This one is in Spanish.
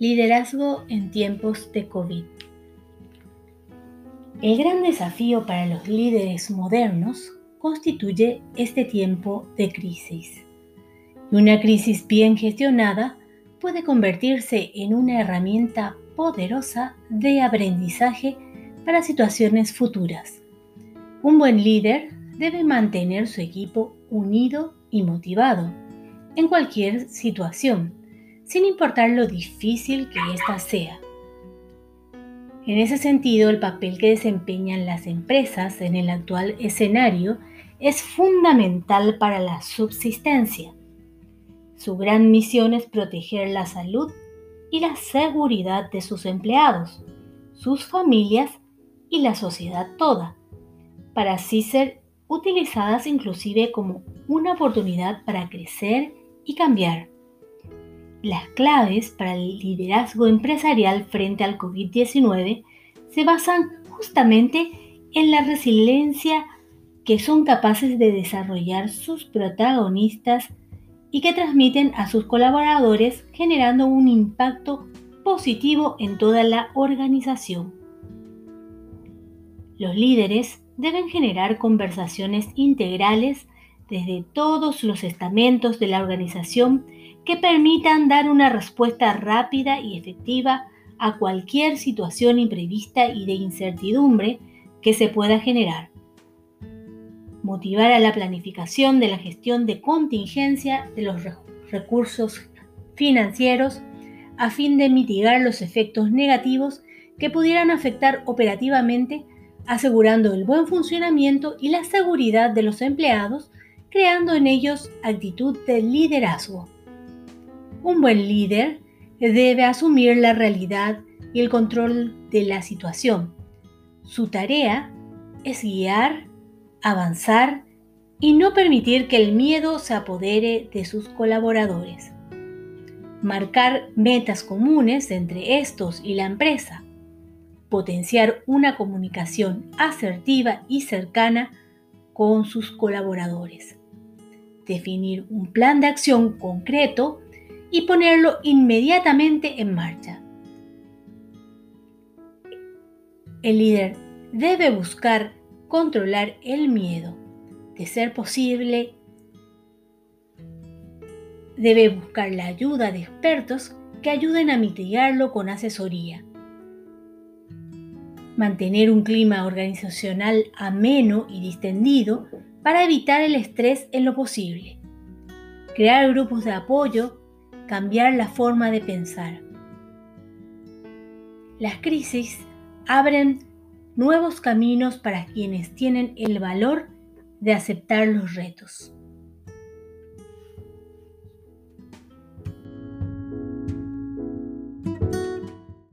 Liderazgo en tiempos de COVID. El gran desafío para los líderes modernos constituye este tiempo de crisis. Y una crisis bien gestionada puede convertirse en una herramienta poderosa de aprendizaje para situaciones futuras. Un buen líder debe mantener su equipo unido y motivado en cualquier situación, sin importar lo difícil que ésta sea. En ese sentido, el papel que desempeñan las empresas en el actual escenario es fundamental para la subsistencia. Su gran misión es proteger la salud y la seguridad de sus empleados, sus familias y la sociedad toda, para así ser utilizadas inclusive como una oportunidad para crecer y cambiar. Las claves para el liderazgo empresarial frente al COVID-19 se basan justamente en la resiliencia que son capaces de desarrollar sus protagonistas y que transmiten a sus colaboradores generando un impacto positivo en toda la organización. Los líderes deben generar conversaciones integrales desde todos los estamentos de la organización que permitan dar una respuesta rápida y efectiva a cualquier situación imprevista y de incertidumbre que se pueda generar. Motivar a la planificación de la gestión de contingencia de los recursos financieros a fin de mitigar los efectos negativos que pudieran afectar operativamente, asegurando el buen funcionamiento y la seguridad de los empleados, creando en ellos actitud de liderazgo. Un buen líder debe asumir la realidad y el control de la situación. Su tarea es guiar, avanzar y no permitir que el miedo se apodere de sus colaboradores. Marcar metas comunes entre estos y la empresa. Potenciar una comunicación asertiva y cercana con sus colaboradores. Definir un plan de acción concreto y ponerlo inmediatamente en marcha. El líder debe buscar controlar el miedo. De ser posible, debe buscar la ayuda de expertos que ayuden a mitigarlo con asesoría. Mantener un clima organizacional ameno y distendido para evitar el estrés en lo posible. Crear grupos de apoyo cambiar la forma de pensar. Las crisis abren nuevos caminos para quienes tienen el valor de aceptar los retos.